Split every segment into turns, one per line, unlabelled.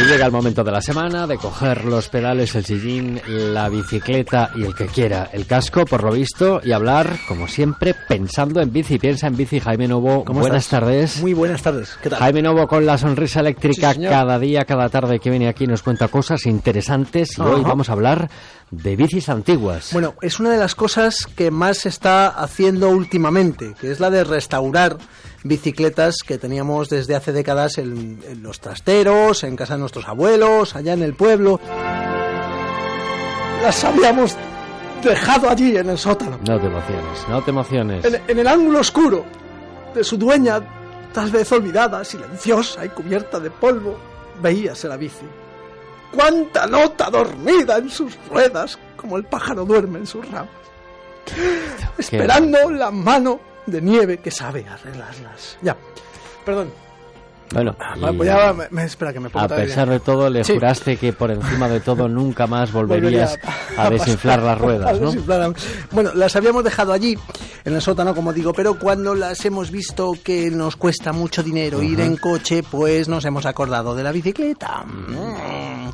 Y llega el momento de la semana de coger los pedales, el sillín, la bicicleta y el que quiera, el casco, por lo visto, y hablar, como siempre, pensando en bici. Piensa en bici, Jaime Novo.
¿Cómo
buenas
estás?
tardes.
Muy buenas tardes. ¿Qué tal?
Jaime Novo con la sonrisa eléctrica
Sí,
cada día, cada tarde que viene aquí nos cuenta cosas interesantes y hoy vamos a hablar de bicis antiguas.
Bueno, es una de las cosas que más se está haciendo últimamente, que es la de restaurar bicicletas que teníamos desde hace décadas en, en los trasteros, en casa de nuestros abuelos, allá en el pueblo. Las habíamos dejado allí en el sótano,
No te emociones, no te emociones.
en, en el ángulo oscuro de su dueña, tal vez olvidada, silenciosa y cubierta de polvo, veíase la bici. ¡Cuánta nota dormida en sus ruedas, como el pájaro duerme en sus ramas! Esperando la mano de nieve que sabe arreglarlas. Ya, perdón.
Bueno,
Va,
y
voy a- me, me- espera que me
a pesar
bien.
de todo le
Sí.
juraste que por encima de todo nunca más volverías
Volvería
a desinflar las ruedas, ¿no?
desinflar. Bueno, las habíamos dejado allí, en el sótano, como digo, pero cuando las hemos visto que nos cuesta mucho dinero ir en coche, pues nos hemos acordado de la bicicleta. Mm.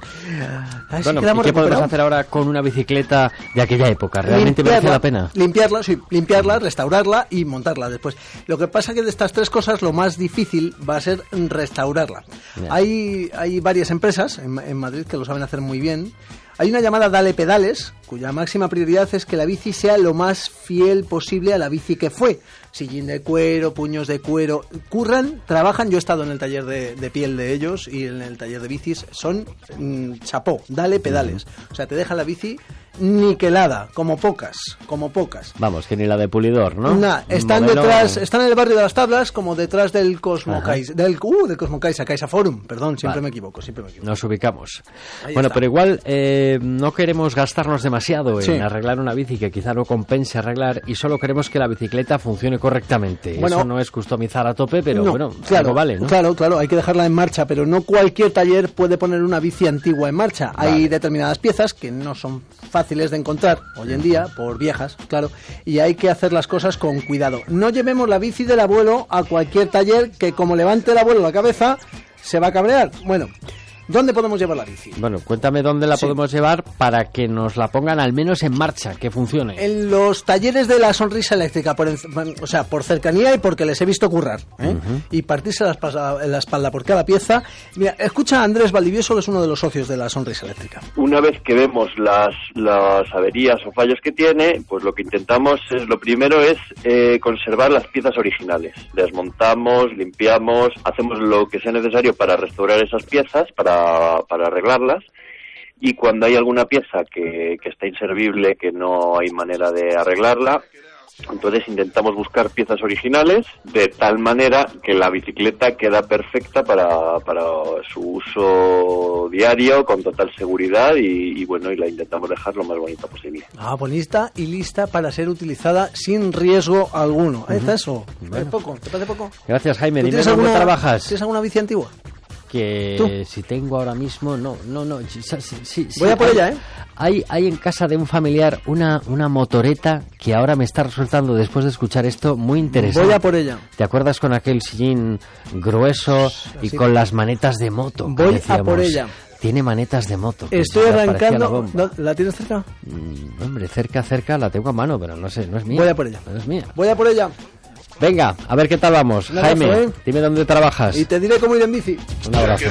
Así
Bueno,
que la
¿y
hemos
qué podemos hacer ahora con una bicicleta de aquella época? ¿Realmente merece la pena?
Limpiarla, sí, limpiarla, restaurarla y montarla después. Lo que pasa que de estas tres cosas lo más difícil va a ser restaurarla. Hay, hay varias empresas en, en Madrid que lo saben hacer muy bien. Hay una llamada Dale Pedales, cuya máxima prioridad es que la bici sea lo más fiel posible a la bici que fue. Sillín de cuero, puños de cuero. Curran, trabajan. Yo he estado en el taller de, de piel de ellos y en el taller de bicis. Son mm, chapó, dale pedales. O sea, te dejan la bici niquelada, como pocas, como pocas.
Vamos, que ni la de pulidor, ¿no?
Nah, están
modelo-
detrás, están en el barrio de las tablas, como detrás del Cosmo Caixa, del, uh, del Cosmo Caixa, Caixa Forum, perdón, siempre
Vale.
me equivoco, siempre me equivoco.
Nos ubicamos.
Ahí
bueno,
está.
pero igual eh, no queremos gastarnos demasiado en
Sí.
arreglar una bici que quizá no compense arreglar y solo queremos que la bicicleta funcione correctamente.
Bueno,
Eso no es customizar a tope, pero
No,
bueno,
claro,
algo vale, ¿no?
Claro, claro, hay que dejarla en marcha, pero no cualquier taller puede poner una bici antigua en marcha. Hay determinadas piezas que no son fáciles de encontrar hoy en día, por viejas, claro, y hay que hacer las cosas con cuidado. No llevemos la bici del abuelo a cualquier taller que como levante el abuelo la cabeza, se va a cabrear. Bueno, ¿dónde podemos llevar la bici?
Bueno, cuéntame dónde la
Sí.
podemos llevar para que nos la pongan al menos en marcha, que funcione.
En los talleres de la sonrisa eléctrica, por, en- o sea, por cercanía y porque les he visto currar, ¿eh? y partirse la, espa- la espalda por cada pieza. Mira, escucha a Andrés Valdivieso, que es uno de los socios de la sonrisa eléctrica.
Una vez que vemos las, las averías o fallos que tiene, pues lo que intentamos es, lo primero es eh, conservar las piezas originales. Desmontamos, limpiamos, hacemos lo que sea necesario para restaurar esas piezas, para, para arreglarlas. Y cuando hay alguna pieza que, que está inservible, que no hay manera de arreglarla, entonces intentamos buscar piezas originales de tal manera que la bicicleta queda perfecta para, para su uso diario con total seguridad y, y bueno y la intentamos dejar lo más bonita posible.
Ah, bonita y lista para ser utilizada sin riesgo alguno. Ahí está eso. ¿Es poco? ¿Te parece poco?
Gracias, Jaime.
¿Tú
Dime
tienes alguna,
trabajas.
¿Tienes alguna bici antigua?
Que
¿Tú?
si tengo ahora mismo, no, no, no. sí, sí, sí,
Voy a por
hay-
ella, ¿eh?
Hay, hay en casa de un familiar una, una motoreta que ahora me está resultando, después de escuchar esto, muy interesante.
Voy a por ella.
¿Te acuerdas con aquel sillín grueso y
Así.
con las manetas de moto?
Voy a por ella.
Tiene manetas de moto. que
Estoy
la
arrancando.
bomba.
¿No- ¿La tienes cerca?
Mm, hombre, cerca, cerca la tengo a mano, pero no sé, no es mía.
Voy a por ella.
No es mía.
Voy a por ella.
Venga, a ver qué tal vamos.
Abrazo,
Jaime,
¿eh?
dime dónde trabajas.
Y te diré cómo ir en bici.
Un abrazo.